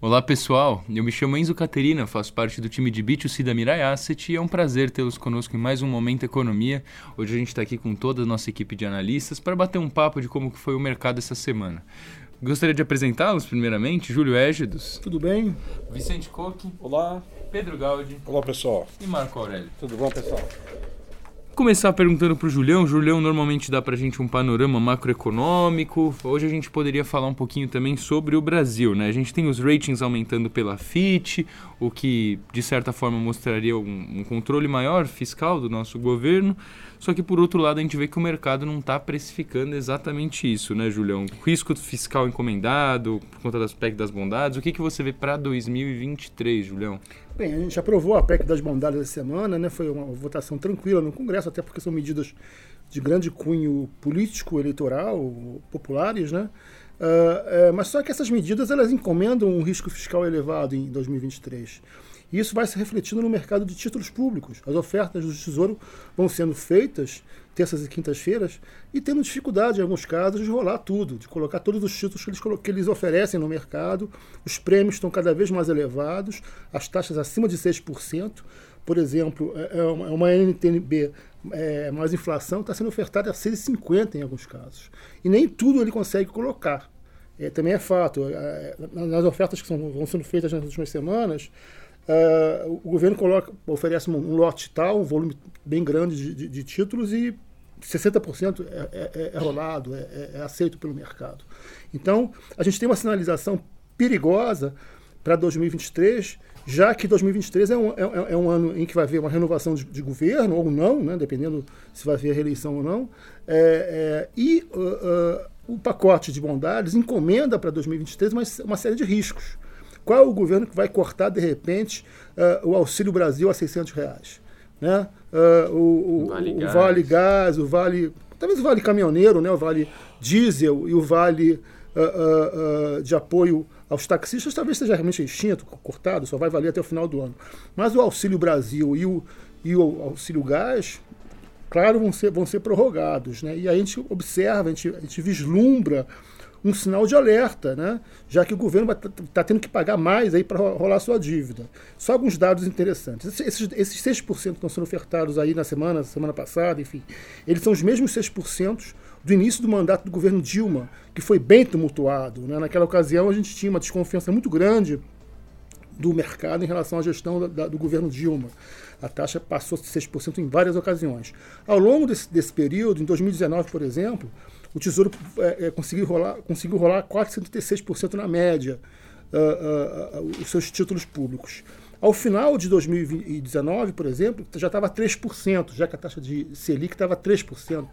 Olá pessoal, eu me chamo Enzo Caterina, faço parte do time de B2C da Mirai Asset e é um prazer tê-los conosco em mais um Momento Economia. Hoje a gente está aqui com toda a nossa equipe de analistas para bater um papo de como foi o mercado essa semana. Gostaria de apresentá-los primeiramente, Júlio Égidos. Tudo bem? Vicente Coque. Olá. Pedro Gaudi. Olá pessoal. E Marco Aurélio. Tudo bom pessoal? Começar perguntando para o Julião. Julião normalmente dá para a gente um panorama macroeconômico. Hoje a gente poderia falar um pouquinho também sobre o Brasil. Né? A gente tem os ratings aumentando pela FIT, o que de certa forma mostraria um, um controle maior fiscal do nosso governo. Só que por outro lado a gente vê que o mercado não está precificando exatamente isso, né, Julião? Risco fiscal encomendado por conta do aspecto das bondades. O que, que você vê para 2023, Julião? Bem, a gente aprovou a PEC das bondades essa semana, né? Foi uma votação tranquila no Congresso, até porque são medidas de grande cunho político, eleitoral, populares, né? Uh, mas só que essas medidas elas encomendam um risco fiscal elevado em 2023. E isso vai se refletindo no mercado de títulos públicos. As ofertas do Tesouro vão sendo feitas terças e quintas-feiras e tendo dificuldade, em alguns casos, de rolar tudo, de colocar todos os títulos que eles, que eles oferecem no mercado. Os prêmios estão cada vez mais elevados, as taxas acima de 6%. Por exemplo, é, é uma NTNB é, mais inflação está sendo ofertada a 6,50 em alguns casos. E nem tudo ele consegue colocar. É, também é fato. É, nas ofertas que são, vão sendo feitas nas últimas semanas, Uh, o governo coloca, oferece um, lote tal, um volume bem grande de, de, de títulos e 60% é, é, é rolado, é, é, é, aceito pelo mercado. Então, a gente tem uma sinalização perigosa para 2023, já que 2023 é um, é, é, um ano em que vai haver uma renovação de, de governo, ou não, né, dependendo se vai haver reeleição ou não, e uh, uh, o pacote de bondades encomenda para 2023 uma, uma série de riscos. Qual é o governo que vai cortar, de repente, uh, o Auxílio Brasil a 600 reais? Né? Uh, o, o, vale, o gás. vale Gás, o Vale. Talvez o Vale Caminhoneiro, né? o Vale Diesel e o Vale uh, de apoio aos taxistas talvez seja realmente extinto, cortado, só vai valer até o final do ano. Mas o Auxílio Brasil e o, e o Auxílio Gás, claro, vão ser, vão ser prorrogados. Né? E a gente observa, a gente, a gente vislumbra um sinal de alerta, né? já que o governo está tá tendo que pagar mais aí para rolar sua dívida. Só alguns dados interessantes. Esses, esses 6% que estão sendo ofertados aí na semana, semana passada, enfim, eles são os mesmos 6% do início do mandato do governo Dilma, que foi bem tumultuado. Né? Naquela ocasião, a gente tinha uma desconfiança muito grande do mercado em relação à gestão da, da, do governo Dilma. A taxa passou a 6% em várias ocasiões. Ao longo desse, desse período, em 2019, por exemplo, o Tesouro é, é, conseguiu rolar, conseguiu rolar 4,76% na média uh, uh, uh, os seus títulos públicos. Ao final de 2019, por exemplo, já estava 3%, já que a taxa de Selic estava 3%.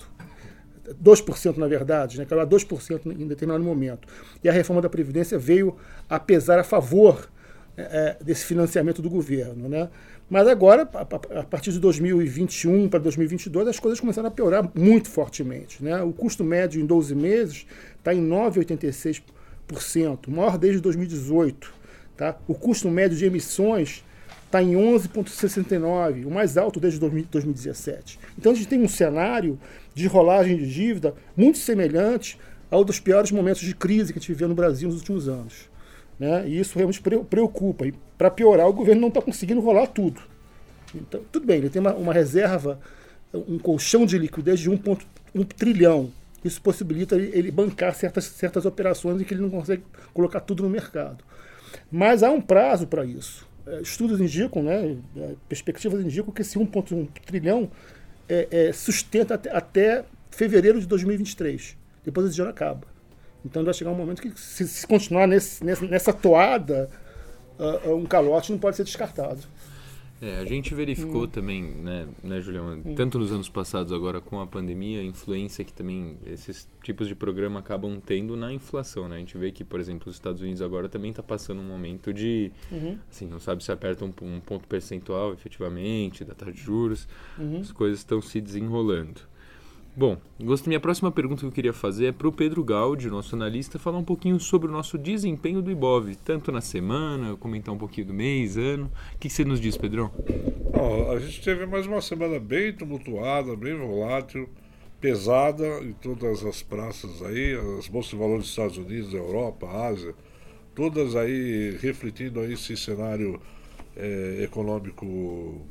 2% na verdade, né, que era 2% em determinado momento. E a reforma da Previdência veio a pesar a favor é, é desse financiamento do governo. Né? Mas agora, a partir de 2021 para 2022, as coisas começaram a piorar muito fortemente. Né? O custo médio em 12 meses está em 9,86%, maior desde 2018. Tá? O custo médio de emissões está em 11,69%, o mais alto desde 2017. Então a gente tem um cenário de rolagem de dívida muito semelhante ao dos piores momentos de crise que a gente viveu no Brasil nos últimos anos. Né? E isso realmente preocupa. E para piorar, o governo não está conseguindo rolar tudo. Então, tudo bem, ele tem uma, uma reserva, um colchão de liquidez de 1,1 trilhão. Isso possibilita ele, ele bancar certas, certas operações em que ele não consegue colocar tudo no mercado. Mas há um prazo para isso. É, estudos indicam, né, é, perspectivas indicam que esse 1,1 trilhão é, é, sustenta até, até fevereiro de 2023. Depois esse dinheiro acaba. Então vai chegar um momento que, se, se continuar nesse, nessa toada, uh, um calote não pode ser descartado. É, a gente verificou hum. também, né, né, Julião, hum. tanto nos anos passados agora com a pandemia, a influência que também esses tipos de programa acabam tendo na inflação, né? A gente vê que, por exemplo, os Estados Unidos agora também está passando um momento de, uhum. assim, não sabe se aperta um, um, ponto percentual efetivamente da taxa de juros, uhum. as coisas estão se desenrolando. Bom, minha próxima pergunta que eu queria fazer é para o Pedro Gaudi, nosso analista, falar um pouquinho sobre o nosso desempenho do Ibov, tanto na semana, comentar um pouquinho do mês, ano. O que, que você nos diz, Pedrão? A gente teve mais uma semana bem tumultuada, bem volátil, pesada em todas as praças aí, as bolsas de valores dos Estados Unidos, Europa, Ásia, todas aí refletindo aí esse cenário é, econômico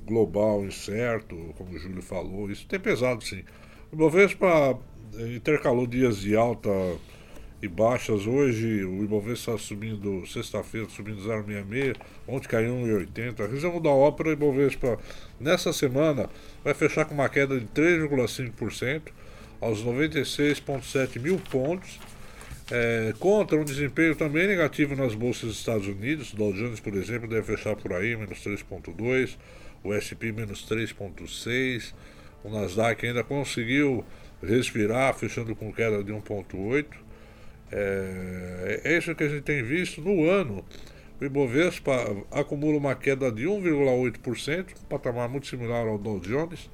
global incerto, como o Júlio falou, isso tem pesado sim. O Ibovespa intercalou dias de alta e baixas. Hoje o Ibovespa está subindo, sexta-feira subindo 0,66, ontem caiu 1,80. Resumo da ópera, o Ibovespa nessa semana vai fechar com uma queda de 3,5% aos 96,7 mil pontos. É, contra um desempenho também negativo nas bolsas dos Estados Unidos. O Dow Jones, por exemplo, deve fechar por aí, menos 3,2%, o SP menos 3,6%, o Nasdaq ainda conseguiu respirar, fechando com queda de 1,8%. É, é isso que a gente tem visto no ano. O Ibovespa acumula uma queda de 1,8%, um patamar muito similar ao Dow Jones.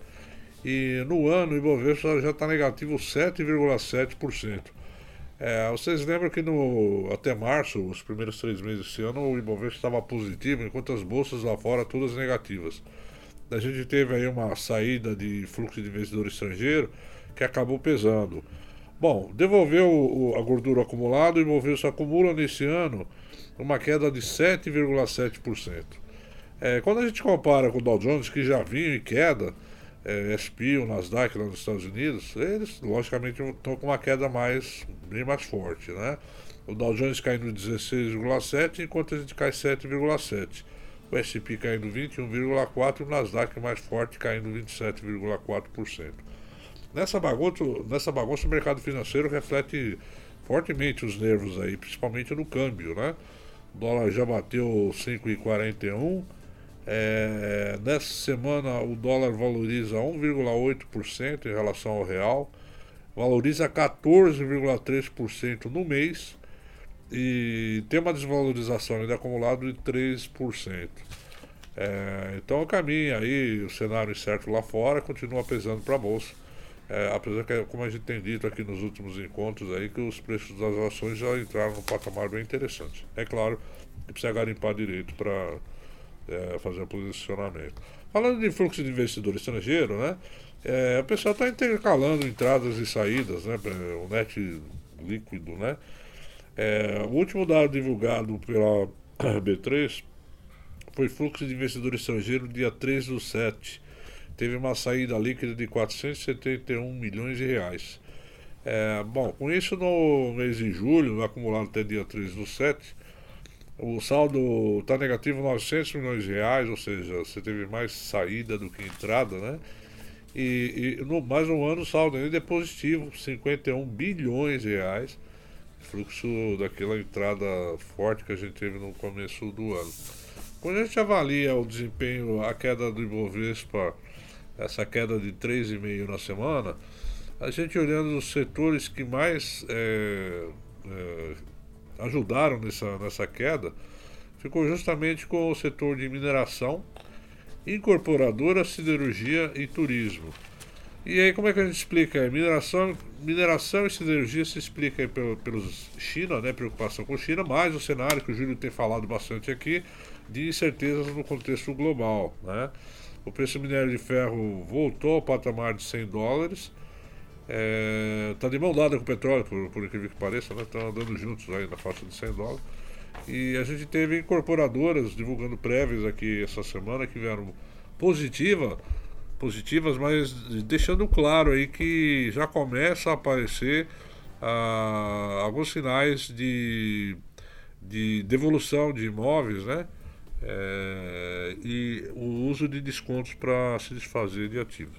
E no ano o Ibovespa já está negativo 7,7%. É, vocês lembram que no, até março, os primeiros três meses desse ano, o Ibovespa estava positivo, enquanto as bolsas lá fora todas negativas. A gente teve aí uma saída de fluxo de investidor estrangeiro que acabou pesando. Bom, devolveu o, a gordura acumulada, o Ibovespa acumula nesse ano uma queda de 7,7%. É, quando a gente compara com o Dow Jones, que já vinha em queda, é, SP, o Nasdaq lá nos Estados Unidos, eles logicamente estão com uma queda mais, bem mais forte, né? O Dow Jones caindo 16,7, enquanto a gente cai 7,7. O SP caindo 21,4 e o Nasdaq mais forte caindo 27,4%. Nessa bagunça, nessa bagunça o mercado financeiro reflete fortemente os nervos aí, principalmente no câmbio, né? O dólar já bateu 5,41 é, nessa semana o dólar valoriza 1,8% em relação ao real, valoriza 14,3% no mês e tem uma desvalorização ainda acumulada de 3%. É, então caminha aí, o cenário incerto lá fora continua pesando para a Bolsa. É, apesar que, como a gente tem dito aqui nos últimos encontros aí, que os preços das ações já entraram num patamar bem interessante. É claro que precisa garimpar direito para é, fazer o posicionamento. Falando de fluxo de investidor estrangeiro, né? É, o pessoal está intercalando entradas e saídas, né? O net líquido, né? É, o último dado divulgado pela B3 foi fluxo de investidor estrangeiro dia 3 do 7. Teve uma saída líquida de 471 milhões de reais. É, bom, com isso no mês de julho, acumulado até dia 3 do 7, o saldo está negativo 900 milhões de reais, ou seja, você teve mais saída do que entrada, né? E, e no mais um ano o saldo ainda é positivo, 51 bilhões de reais, fluxo daquela entrada forte que a gente teve no começo do ano. Quando a gente avalia o desempenho, a queda do Ibovespa, essa queda de 3,5 na semana, a gente olhando os setores que mais é, é, ajudaram nessa, nessa queda ficou justamente com o setor de mineração, incorporadora, siderurgia e turismo. E aí como é que a gente explica? Mineração, mineração e siderurgia se explica pelo, pelos China, né, preocupação com China, mais o cenário que o Júlio tem falado bastante aqui, de incertezas no contexto global. Né? O preço do minério de ferro voltou ao patamar de 100 dólares, Está é, tá de mão dada com o petróleo, por, por incrível que pareça, né? Estão andando juntos aí na faixa de 100 dólares. E a gente teve incorporadoras divulgando prévias aqui essa semana que vieram positiva, positivas, mas deixando claro aí que já começa a aparecer ah, alguns sinais de, de devolução de imóveis, né? É, e o uso de descontos para se desfazer de ativos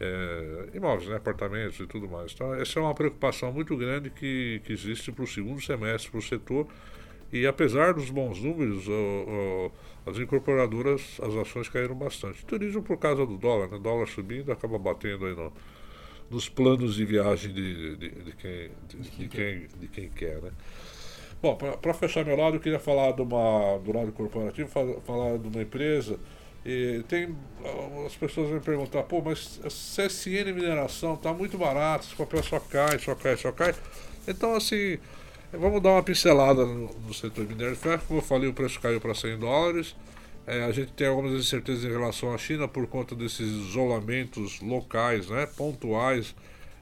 é, imóveis, né, apartamentos e tudo mais. Então, essa é uma preocupação muito grande que, que existe para o segundo semestre para o setor. E apesar dos bons números, o, o, as incorporadoras, as ações caíram bastante. Turismo por causa do dólar, né? dólar subindo acaba batendo aí no, nos planos de viagem de, de, de, quem, de, quem, de quem quer. Né? Bom, para fechar meu lado, eu queria falar de uma, do lado corporativo, falar de uma empresa e tem as pessoas vão perguntar, pô, mas a CSN mineração está muito barato, o papel só cai, só cai, só cai. Então assim, vamos dar uma pincelada no, no setor de minério de ferro. Como eu falei, o preço caiu para 100 dólares. É, a gente tem algumas incertezas em relação à China por conta desses isolamentos locais, né, pontuais,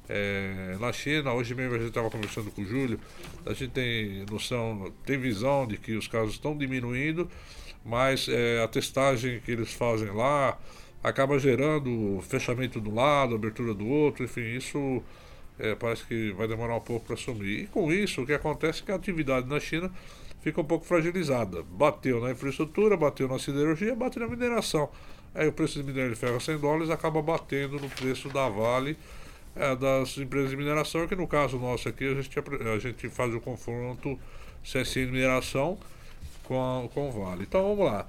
é, na China. Hoje mesmo a gente estava conversando com o Júlio, a gente tem noção, tem visão de que os casos estão diminuindo, mas é, a testagem que eles fazem lá acaba gerando fechamento do lado, abertura do outro, enfim, isso é, parece que vai demorar um pouco para assumir. E com isso, o que acontece é que a atividade na China fica um pouco fragilizada. Bateu na infraestrutura, bateu na siderurgia, bateu na mineração. Aí o preço de minério de ferro a 100 dólares acaba batendo no preço da Vale é, das empresas de mineração, que no caso nosso aqui a gente, a gente faz o confronto CSN Mineração com, a, com o Vale. Então vamos lá.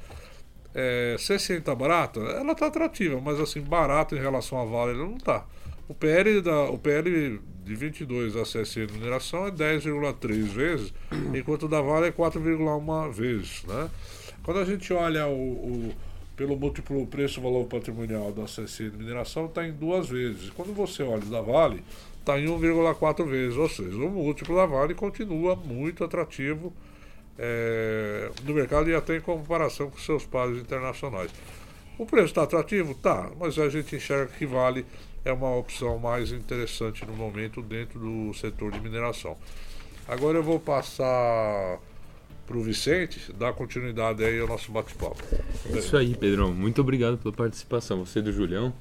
É, CSN está barata? Ela está atrativa, mas assim, barata em relação à Vale ela não está. O PL, da, o PL de 22 da CSN Mineração é 10,3 vezes, enquanto o da Vale é 4,1 vezes. Né? Quando a gente olha o, o pelo múltiplo preço-valor patrimonial da CSN Mineração, está em duas vezes. Quando você olha da Vale, está em 1,4 vezes, ou seja, o múltiplo da Vale continua muito atrativo é, no mercado e até em comparação com seus pares internacionais. O preço está atrativo? Tá, mas a gente enxerga que Vale é uma opção mais interessante no momento dentro do setor de mineração. Agora eu vou passar para o Vicente dar continuidade aí ao nosso bate-papo. É isso aí, Pedrão. Muito obrigado pela participação. Você do Julião.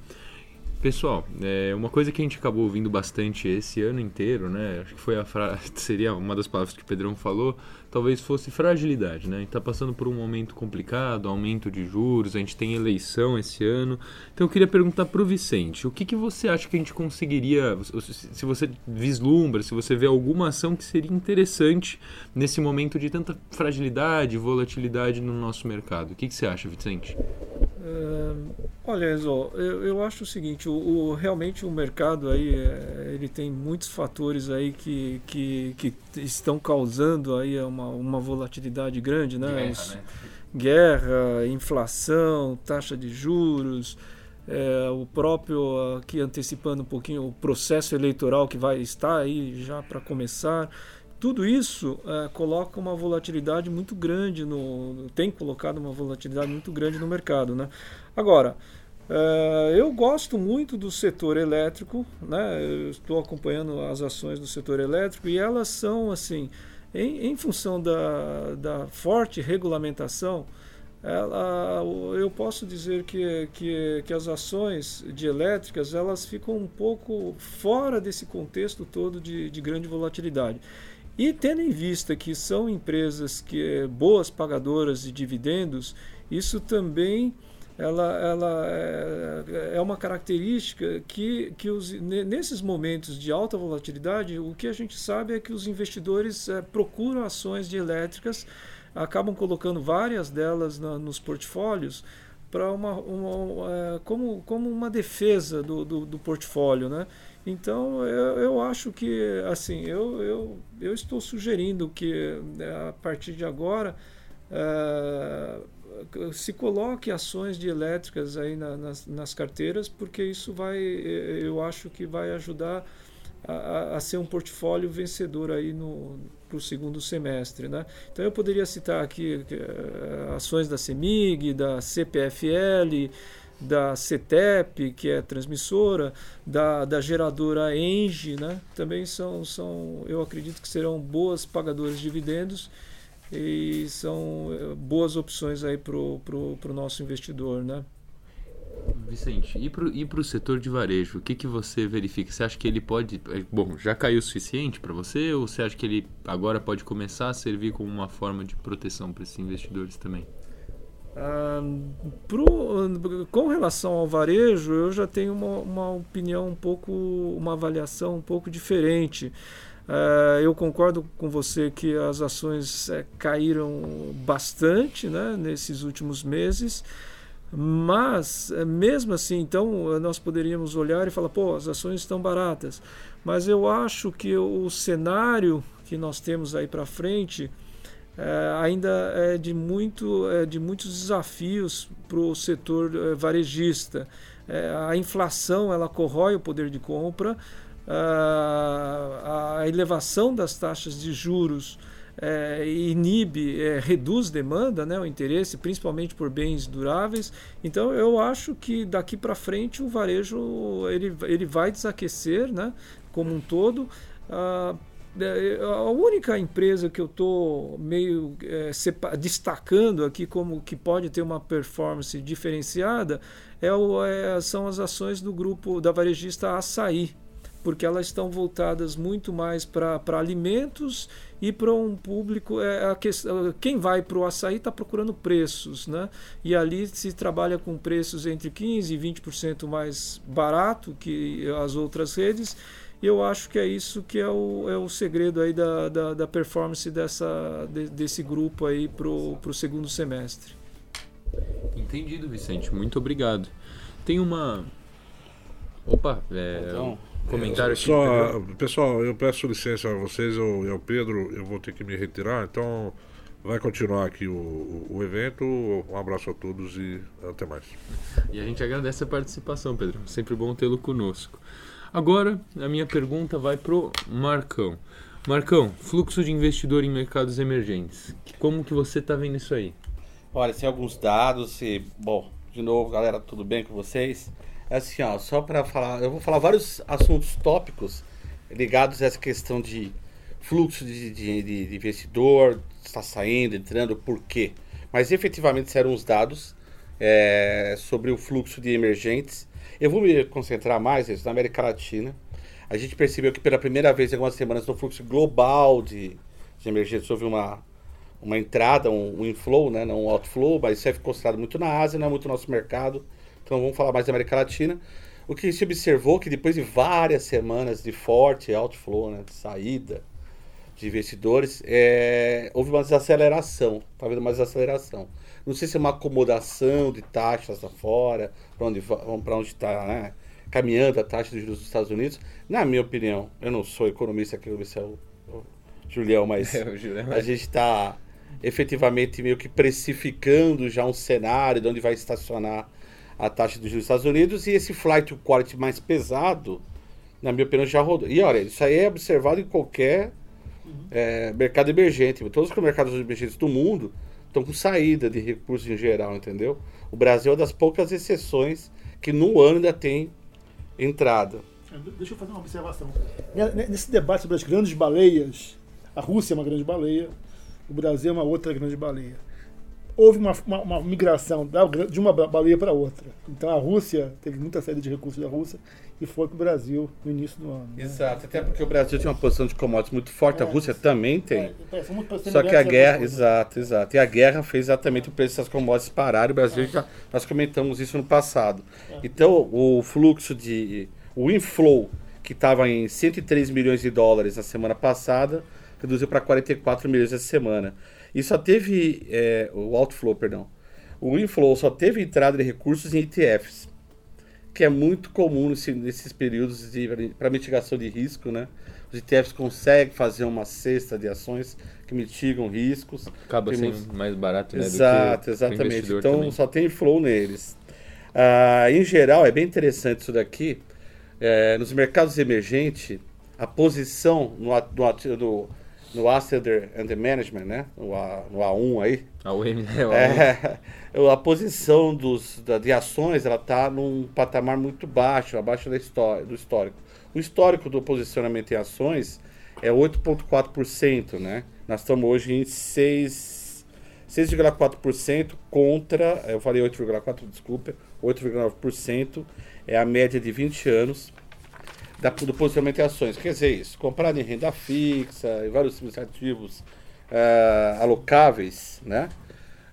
Pessoal, é uma coisa que a gente acabou ouvindo bastante esse ano inteiro, né? Acho que foi a fra... seria uma das palavras que o Pedrão falou, talvez fosse fragilidade, né? A gente está passando por um momento complicado, aumento de juros, a gente tem eleição esse ano. Então eu queria perguntar para o Vicente, o que, que você acha que a gente conseguiria, se você vislumbra, se você vê alguma ação que seria interessante nesse momento de tanta fragilidade, volatilidade no nosso mercado? O que, que você acha, Vicente? Uh, olha, Enzo, eu, eu, acho o seguinte, o, o, realmente o mercado aí, é, ele tem muitos fatores aí que, que, que estão causando aí uma, uma volatilidade grande, né? Guerra, Os, né? guerra inflação, taxa de juros, é, o próprio, aqui antecipando um pouquinho, o processo eleitoral que vai estar aí já para começar tudo isso é, coloca uma volatilidade muito grande no tem colocado uma volatilidade muito grande no mercado né agora é, eu gosto muito do setor elétrico né eu estou acompanhando as ações do setor elétrico e elas são assim em, em função da, da forte regulamentação ela, eu posso dizer que, que, que as ações de elétricas elas ficam um pouco fora desse contexto todo de, de grande volatilidade. E tendo em vista que são empresas que boas pagadoras de dividendos, isso também ela, ela é, é uma característica que, que os, nesses momentos de alta volatilidade, o que a gente sabe é que os investidores é, procuram ações de elétricas, acabam colocando várias delas na, nos portfólios para uma, uma como, como uma defesa do, do, do portfólio, né? Então eu, eu acho que assim eu, eu, eu estou sugerindo que né, a partir de agora uh, se coloque ações de elétricas aí na, nas, nas carteiras porque isso vai eu acho que vai ajudar a, a ser um portfólio vencedor aí no para o segundo semestre, né? Então eu poderia citar aqui uh, ações da Semig, da CPFL, da CETEP, que é transmissora, da, da geradora Engie, né? também são, são, eu acredito que serão boas pagadoras de dividendos e são eh, boas opções aí para o nosso investidor. Né? Vicente, e para o setor de varejo, o que, que você verifica? Você acha que ele pode. Eh, bom, já caiu o suficiente para você ou você acha que ele agora pode começar a servir como uma forma de proteção para esses investidores também? Pro, com relação ao varejo, eu já tenho uma, uma opinião um pouco, uma avaliação um pouco diferente. Uh, eu concordo com você que as ações é, caíram bastante né, nesses últimos meses, mas é, mesmo assim, então nós poderíamos olhar e falar, pô, as ações estão baratas. Mas eu acho que o cenário que nós temos aí para frente é, ainda é de, muito, é de muitos desafios para o setor é, varejista. É, a inflação ela corrói o poder de compra, a, a elevação das taxas de juros é, inibe, é, reduz demanda, né, o interesse, principalmente por bens duráveis. Então eu acho que daqui para frente o varejo ele, ele vai desaquecer, né, como um todo. É, a única empresa que eu estou meio é, destacando aqui como que pode ter uma performance diferenciada é o, é, são as ações do grupo da varejista Açaí, porque elas estão voltadas muito mais para alimentos e para um público. É, questão, quem vai para o açaí está procurando preços, né? e ali se trabalha com preços entre 15% e 20% mais barato que as outras redes e eu acho que é isso que é o, é o segredo aí da, da, da performance dessa, de, desse grupo aí para o segundo semestre. Entendido, Vicente. Muito obrigado. Tem uma. Opa, é, então, comentário aqui. Só, pessoal, eu peço licença a vocês e ao Pedro, eu vou ter que me retirar, então vai continuar aqui o, o, o, evento. Um abraço a todos e até mais. E a gente agradece a participação, Pedro. Sempre bom tê-lo conosco. Agora, a minha pergunta vai pro Marcão. Marcão, fluxo de investidor em mercados emergentes. Como que você está vendo isso aí? Olha, tem alguns dados e, bom, de novo, galera, tudo bem com vocês? É assim, ó, só para falar, eu vou falar vários assuntos tópicos ligados a essa questão de fluxo de, de, de investidor, está saindo, entrando, por quê? Mas efetivamente eram os dados é, sobre o fluxo de emergentes eu vou me concentrar mais nisso, na América Latina. A gente percebeu que pela primeira vez em algumas semanas no fluxo global de, de emergências houve uma, uma entrada, um, um inflow, né, não um outflow, mas isso é considerado muito na Ásia, não é muito no nosso mercado. Então vamos falar mais da América Latina. O que se observou que depois de várias semanas de forte outflow, né, de saída de investidores, é, houve uma desaceleração, está havendo uma desaceleração. Não sei se é uma acomodação de taxas lá fora, para onde para onde está né, caminhando a taxa de juros dos Estados Unidos. Na minha opinião, eu não sou economista aqui, o é o, o Julião, mas é, o Julião, a gente está efetivamente meio que precificando já um cenário de onde vai estacionar a taxa de juros dos Estados Unidos e esse flight to quality mais pesado, na minha opinião, já rodou. E olha, isso aí é observado em qualquer uhum. é, mercado emergente. Todos os mercados emergentes do mundo estão com saída de recursos em geral, entendeu? O Brasil é das poucas exceções que no ano ainda tem entrada. É, deixa eu fazer uma observação. Nesse debate sobre as grandes baleias, a Rússia é uma grande baleia, o Brasil é uma outra grande baleia houve uma, uma, uma migração da, de uma baleia para outra. Então a Rússia teve muita saída de recursos da Rússia e foi para o Brasil no início do ano. Né? Exato, até porque o Brasil tem uma posição de commodities muito forte, é, a Rússia também tem. É, Só que a guerra, exato, exato. E a guerra fez exatamente o preço dessas commodities parar. O Brasil já nós comentamos isso no passado. É. Então o fluxo de o inflow que estava em 103 milhões de dólares na semana passada reduziu para 44 milhões essa semana. E só teve é, o outflow, perdão. O inflow só teve entrada de recursos em ETFs, que é muito comum nesse, nesses períodos para mitigação de risco, né? Os ETFs conseguem fazer uma cesta de ações que mitigam riscos. Acaba sendo mais barato, né? Exato, exatamente. Então também. só tem flow neles. Ah, em geral, é bem interessante isso daqui. É, nos mercados emergentes, a posição no, no, no no Asset Under Management, né? No, A, no A1 aí. A UM, né? É, a posição dos, da, de ações ela está num patamar muito baixo, abaixo da história, do histórico. O histórico do posicionamento em ações é 8,4%, né? Nós estamos hoje em 6,4% contra, eu falei 8,4%, desculpa, 8,9% é a média de 20 anos da, do posicionamento em ações. Quer dizer isso, comprado em renda fixa e vários tipos de ativos uh, alocáveis, né?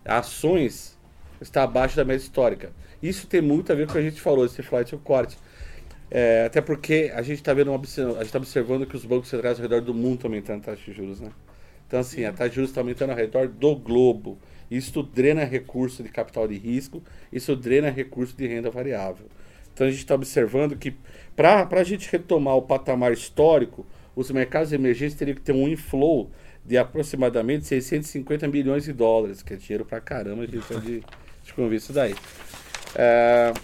Ações está abaixo da média histórica. Isso tem muito a ver com o que a gente falou, esse flight to corte. É, até porque a gente está vendo a gente está observando que os bancos centrais ao redor do mundo estão aumentando a taxa de juros, né? Então assim, a taxa de juros está aumentando ao redor do globo. Isso drena recurso de capital de risco, isso drena recurso de renda variável. Então a gente está observando que para a gente retomar o patamar histórico, os mercados emergentes teriam que ter um inflow de aproximadamente 650 milhões de dólares, que é dinheiro para caramba, a gente pode de isso daí. É,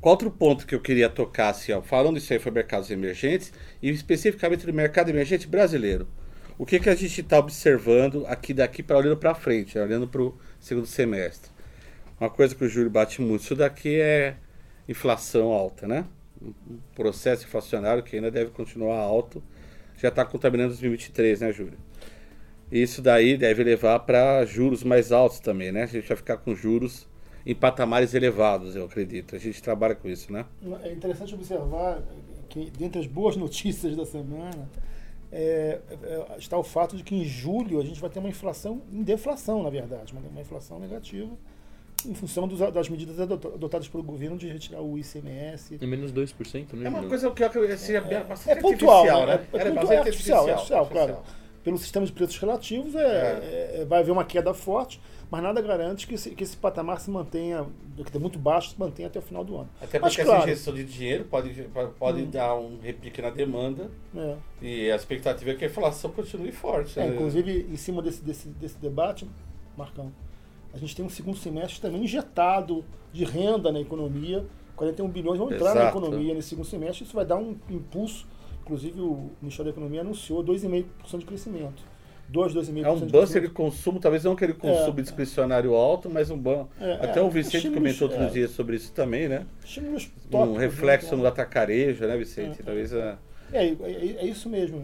outro ponto que eu queria tocar, assim, ó, falando isso aí foi mercados emergentes, e especificamente do mercado emergente brasileiro. O que, que a gente está observando aqui daqui para olhando para frente, né? olhando para o segundo semestre? Uma coisa que o Júlio bate muito, isso daqui é inflação alta, né? Um processo inflacionário que ainda deve continuar alto, já está contaminando 2023, né, Júlio? Isso daí deve levar para juros mais altos também, né? A gente vai ficar com juros em patamares elevados, eu acredito. A gente trabalha com isso, né? É interessante observar que, dentre as boas notícias da semana, é, é, está o fato de que em julho a gente vai ter uma inflação em deflação, na verdade, uma, uma inflação negativa em função dos, das medidas adotadas pelo governo de retirar o ICMS. É menos 2%, né? É uma coisa que eu acredito seria é, bastante é pontual, né? né? É, Era pontual, é artificial, é artificial, artificial, claro. Pelo sistema de preços relativos, é, é, vai haver uma queda forte, mas nada garante que esse, que esse patamar se mantenha, que é muito baixo, se mantenha até o final do ano. Até Mas, porque claro, essa injeção de dinheiro pode, pode Hum. dar um repique na demanda é. e a expectativa é que a inflação continue forte. É, né? inclusive, em cima desse, desse, desse debate, Marcão, a gente tem um segundo semestre também injetado de renda na economia. 41 bilhões vão entrar na Exato. economia nesse segundo semestre. Isso vai dar um impulso. Inclusive, o Ministério da Economia anunciou 2,5% de crescimento. 2, 2,5% É um de buster de consumo, talvez não aquele consumo É. discricionário alto, mas um bom. É, Até é, o Vicente comentou outro é. dia sobre isso também, né? Um tópicos, reflexo né? no atacarejo, né, Vicente? É. Talvez a. É, é, é isso mesmo.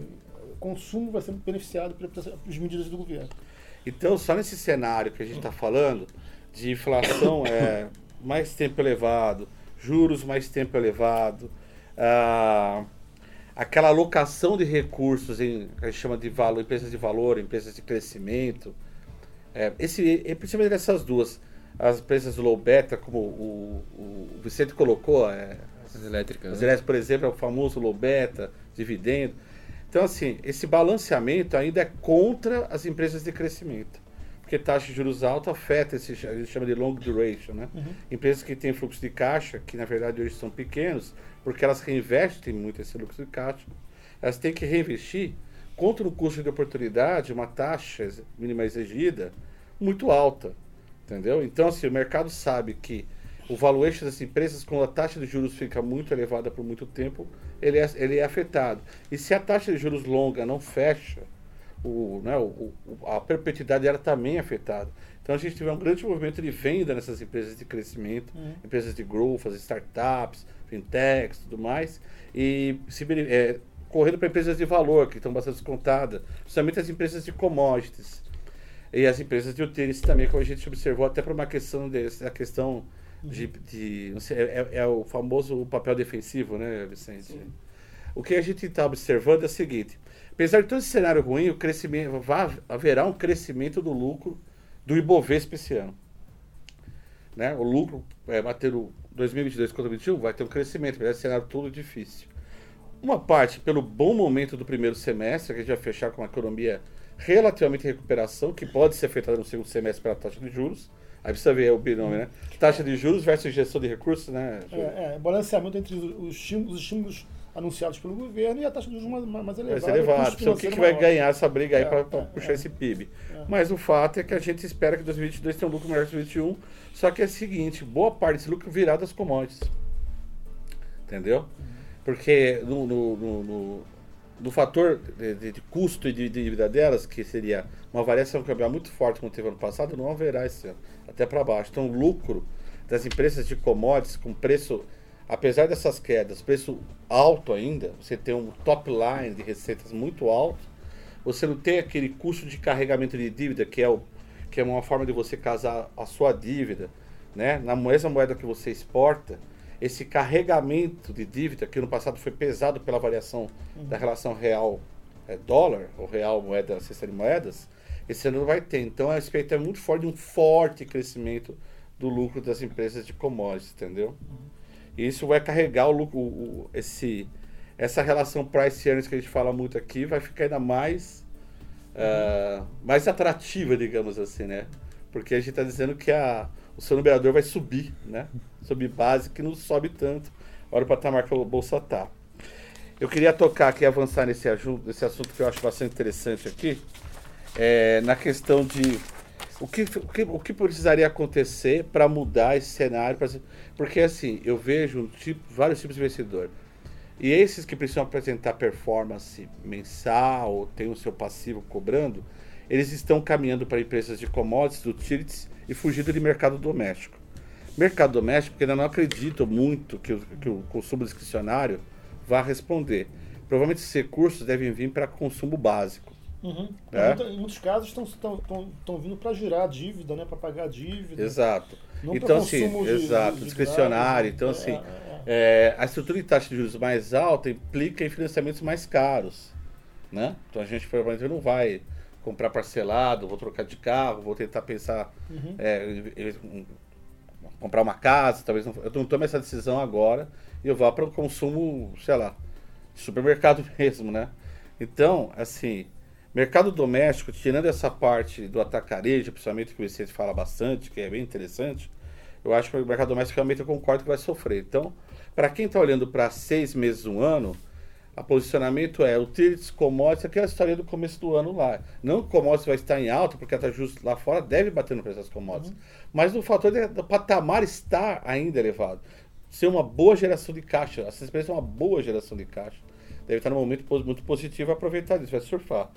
O consumo vai ser beneficiado pelas medidas do governo. Então, só nesse cenário que a gente está falando, de inflação é, mais tempo elevado, juros mais tempo elevado, ah, aquela alocação de recursos em que a gente chama de valor, empresas de valor, empresas de crescimento, é, esse, é, principalmente essas duas, as empresas low beta, como o, o Vicente colocou, é, As elétricas. as né? elétricas, por exemplo, é o famoso low beta, dividendo. Então, assim, esse balanceamento ainda é contra as empresas de crescimento. Porque taxa de juros alta afeta esse, a gente chama de long duration, né? Empresas que têm fluxo de caixa, que na verdade hoje são pequenos, porque elas reinvestem muito esse fluxo de caixa, elas têm que reinvestir contra um custo de oportunidade, uma taxa mínima exigida muito alta, entendeu? Então, assim, o mercado sabe que o valuation das empresas, quando a taxa de juros fica muito elevada por muito tempo, ele é, ele é afetado. E se a taxa de juros longa não fecha, o, né, o, a perpetuidade dela também é afetada. Então a gente tiver um grande movimento de venda nessas empresas de crescimento, empresas de growth, as startups, fintechs, tudo mais, e se, é, correndo para empresas de valor, que estão bastante descontadas, principalmente as empresas de commodities. E as empresas de utilities também, como a gente observou, até por uma questão desse, a questão de, de sei, é, é o famoso papel defensivo, né, Vicente? O que a gente está observando é o seguinte: apesar de todo esse cenário ruim, o crescimento vá, haverá um crescimento do lucro do Ibovespa esse ano. Né? O lucro é, o 2022 contra 2021 vai ter um crescimento, apesar desse cenário todo difícil. Uma parte pelo bom momento do primeiro semestre, que a gente vai fechar com uma economia relativamente em recuperação, que pode ser afetada no segundo semestre pela taxa de juros. Aí precisa ver o binômio, né? Taxa de juros versus injeção de recursos, né? É, é, balanceamento entre os, os estímulos, os estímulos anunciados pelo governo e a taxa de juros mais, mais elevada. e elevado. custo Então, o que, que vai maior. ganhar essa briga aí É, para é, puxar é. esse PIB? É. Mas o fato é que a gente espera que 2022 tenha um lucro maior que 2021. Só que é o seguinte: boa parte desse lucro virá das commodities. Entendeu? Porque no, no, no, no- no fator de, de- de custo e de dívida delas, que seria uma variação cambial muito forte como teve ano passado, não haverá esse ano, até para baixo. Então, o lucro das empresas de commodities com preço, apesar dessas quedas, preço alto ainda, você tem um top line de receitas muito alto, você não tem aquele custo de carregamento de dívida, que é, o, que é uma forma de você casar a sua dívida, né? na mesma moeda que você exporta, esse carregamento de dívida, que no passado foi pesado pela variação da relação real é, dólar, ou real moeda, cesta de moedas, esse ano não vai ter. Então a expectativa é muito forte de um forte crescimento do lucro das empresas de commodities, entendeu? E isso vai carregar o lucro, o- esse, essa relação price earnings que a gente fala muito aqui, vai ficar ainda mais, ah, mais atrativa, digamos assim, né? Porque a gente está dizendo que a, o seu numerador vai subir, né? Subir base, que não sobe tanto. Olha o patamar que a bolsa está. Eu queria tocar aqui, avançar nesse, nesse assunto que eu acho bastante interessante aqui, é, na questão de o que, o que, o que precisaria acontecer para mudar esse cenário. pra porque assim, eu vejo um tipo, vários tipos de investidor. E esses que precisam apresentar performance mensal, tem o seu passivo cobrando, eles estão caminhando para empresas de commodities, utilities e fugindo de mercado doméstico. Mercado doméstico, porque ainda não acredito muito que o, que o consumo discricionário vá responder. Provavelmente esses recursos devem vir para consumo básico. Uhum. É? Em muitos casos estão vindo para girar dívida, né? para pagar dívida. Exato. Não então, assim, de, exato, de, de discricionário. então, é, assim, é, é. a estrutura de taxa de juros mais alta implica em financiamentos mais caros. Né? Então a gente provavelmente não vai comprar parcelado, vou trocar de carro, vou tentar pensar uhum. é, comprar uma casa, talvez não, eu não tome essa decisão agora e eu vá para o consumo, sei lá, supermercado mesmo, né? Então, assim, mercado doméstico, tirando essa parte do atacarejo, principalmente que o Vicente fala bastante, que é bem interessante, eu acho que o mercado doméstico realmente eu concordo que vai sofrer. Então, para quem está olhando para seis meses, um ano, a posicionamento é utilities, commodities, aquela história do começo do ano lá. Não que commodities vai estar em alta, porque taxa justa lá fora deve bater no preço das commodities. Uhum. Mas o fator do patamar estar ainda elevado. Ser uma boa geração de caixa. Essa empresa é uma boa geração de caixa. Deve estar num momento muito positivo aproveitar isso, vai surfar.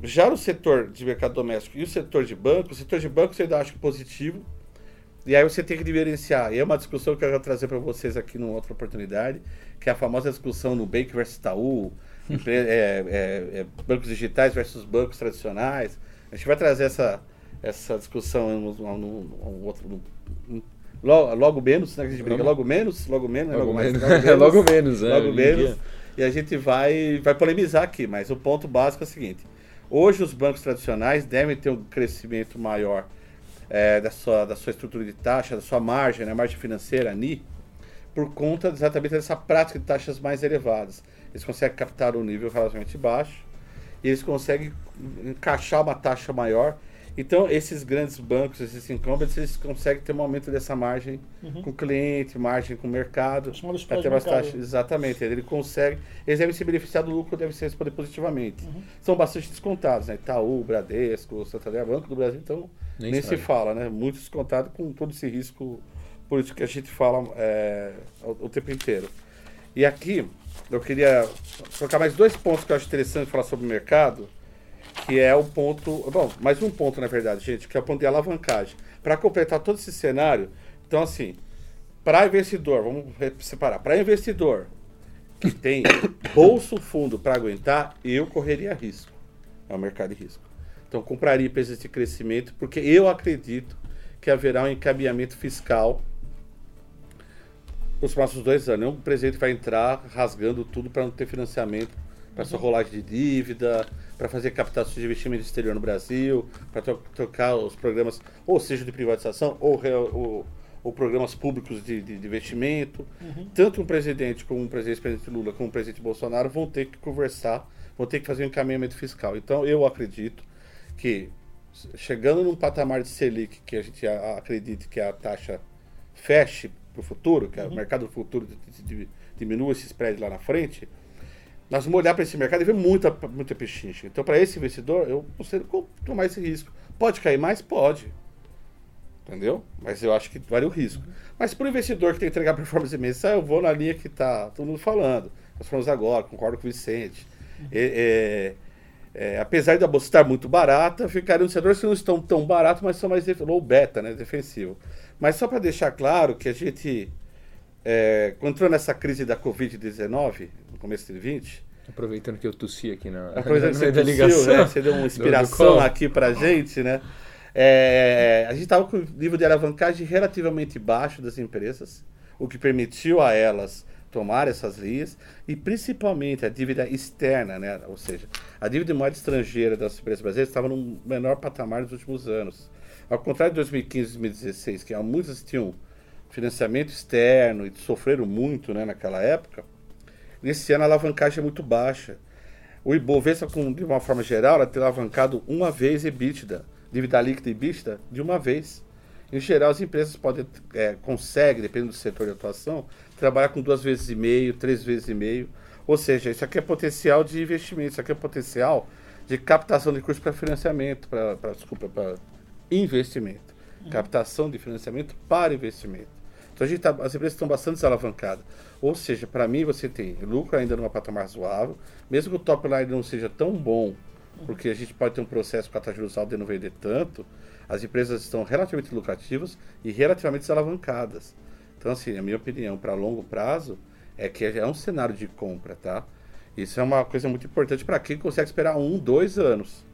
Já no setor de mercado doméstico e o setor de banco, o setor de banco você ainda acha positivo, e aí você tem que diferenciar. E é uma discussão que eu quero trazer para vocês aqui numa outra oportunidade, que é a famosa discussão no Bank versus Itaú, é, é, é, bancos digitais versus bancos tradicionais. A gente vai trazer essa, essa discussão no, outro. logo, logo, menos, né? A gente brinca logo menos, logo menos, logo, logo menos. Mais, logo menos, logo é, menos. E a gente vai, vai polemizar aqui, mas o ponto básico é o seguinte: hoje os bancos tradicionais devem ter um crescimento maior é, da, sua, da sua estrutura de taxa, da sua margem, né, margem financeira, NI, por conta exatamente dessa prática de taxas mais elevadas. Eles conseguem captar um nível relativamente baixo e eles conseguem encaixar uma taxa maior. Então, esses grandes bancos, esses incumbents, eles conseguem ter um aumento dessa margem uhum. com o cliente, margem com o mercado. Até mais taxas. Exatamente. Ele consegue. Eles devem se beneficiar do lucro, devem se responder positivamente. Uhum. São bastante descontados, né? Itaú, Bradesco, Santander, Banco do Brasil, então nem, Nem se fala, né? Muito descontado com todo esse risco por isso que a gente fala é, o, o, tempo inteiro. E aqui eu queria colocar mais dois pontos que eu acho interessante falar sobre o mercado, que é o ponto. Bom, mais um ponto na verdade, gente, que é o ponto de alavancagem. Para completar todo esse cenário, então assim, para investidor, vamos separar, para investidor que tem bolso fundo para aguentar, eu correria risco. É o mercado de risco. Então, compraria empresas de crescimento, porque eu acredito que haverá um encaminhamento fiscal nos próximos dois anos. O presidente vai entrar rasgando tudo para não ter financiamento para sua rolagem de dívida, para fazer captação de investimento exterior no Brasil, para trocar os programas, ou seja, de privatização, ou, ou, ou programas públicos de, de, de investimento. Uhum. Tanto o presidente como o presidente, o presidente Lula como o presidente Bolsonaro vão ter que conversar, vão ter que fazer um encaminhamento fiscal. Então, eu acredito que chegando num patamar de Selic que a gente acredita que a taxa feche para o futuro, que uhum. o mercado do futuro diminua esse spread lá na frente, nós vamos olhar para esse mercado e ver muita, muita pechincha. Então, para esse investidor, eu consigo tomar esse risco. Pode cair mais? Pode. Entendeu? Mas eu acho que vale o risco. Uhum. Mas para o investidor que tem que entregar performance mensal, eu vou na linha que está todo mundo falando. Nós falamos agora, concordo com o Vicente. Uhum. É, é, é, apesar da bolsa estar muito barata, ficariam setores que não estão tão baratos, mas são mais low beta, né, defensivo. Mas só para deixar claro que a gente, é, entrou nessa crise da Covid-19, no começo de 20, Aproveitando que eu tossi aqui na, Aproveitando que você tossiu, né? Você deu uma inspiração aqui pra gente, né? É, a gente estava com o nível de alavancagem relativamente baixo das empresas, o que permitiu a elas tomar essas linhas e principalmente a dívida externa, né? ou seja, a dívida de moeda estrangeira das empresas brasileiras estava no menor patamar nos últimos anos. Ao contrário de 2015 e 2016, que muitas tinham financiamento externo e sofreram muito né, naquela época, nesse ano a alavancagem é muito baixa. O Ibovespa, de uma forma geral, ela tem alavancado uma vez EBITDA, dívida líquida e EBITDA, de uma vez. Em geral, as empresas podem, é, conseguem, dependendo do setor de atuação, trabalhar com duas vezes e meio, três vezes e meio. Ou seja, isso aqui é potencial de investimento, isso aqui é potencial de captação de recursos para financiamento, para, desculpa, para investimento. Uhum. Captação de financiamento para investimento. Então a gente tá, as empresas estão bastante desalavancadas. Ou seja, para mim você tem lucro ainda numa patamar razoável, mesmo que o top line não seja tão bom, porque a gente pode ter um processo com a taxa de juros alta e não vender tanto, as empresas estão relativamente lucrativas e relativamente desalavancadas. Então, assim, a minha opinião para longo prazo é que é um cenário de compra, tá? Isso é uma coisa muito importante para quem consegue esperar um, dois anos.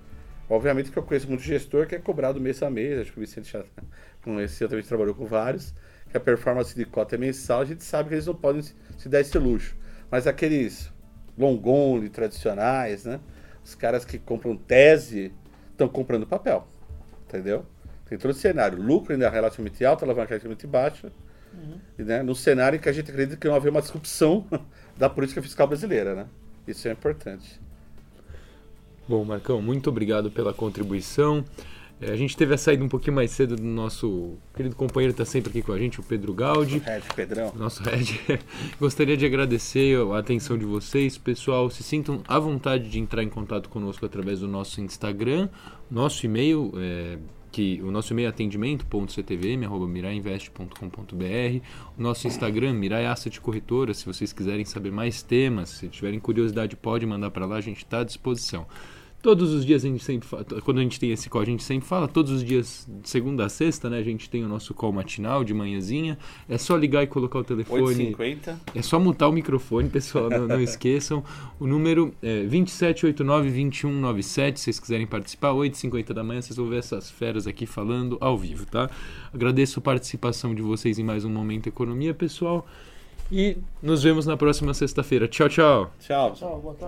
Obviamente que eu conheço muito gestor que é cobrado mês a mês, acho que o Vicente já, com esse também trabalhou com vários, que a performance de cota é mensal, a gente sabe que eles não podem se dar esse luxo. Mas aqueles long tradicionais, né? Os caras que compram tese estão comprando papel, entendeu? Tem todo o cenário. Lucro ainda é relativamente alto, alavanca relativamente baixa. Uhum. Né, no cenário em que a gente acredita que não haver uma disrupção da política fiscal brasileira, né? Isso é importante. Bom, Marcão, muito obrigado pela contribuição. É, a gente teve a saída um pouquinho mais cedo do nosso querido companheiro que está sempre aqui com a gente, o Pedro Galdi. Red, Pedrão. Nosso Red. Gostaria de agradecer a atenção de vocês. Pessoal, se sintam à vontade de entrar em contato conosco através do nosso Instagram, nosso e-mail, é, que o nosso e-mail é o nosso Instagram, Mirai Asset Corretora, se vocês quiserem saber mais temas, se tiverem curiosidade, pode mandar para lá, a gente está à disposição. Todos os dias a gente sempre fala, quando a gente tem esse call, a gente sempre fala, todos os dias, de segunda a sexta, né? A gente tem o nosso call matinal de manhãzinha. É só ligar e colocar o telefone. 8h50. É só mutar o microfone, pessoal, não, não esqueçam. O número é 2789-2197, se vocês quiserem participar, 8h50 da manhã, vocês vão ver essas feras aqui falando ao vivo, tá? Agradeço a participação de vocês em mais um Momento Economia, pessoal. E nos vemos na próxima sexta-feira. Tchau, tchau. Tchau. Tchau, boa tarde.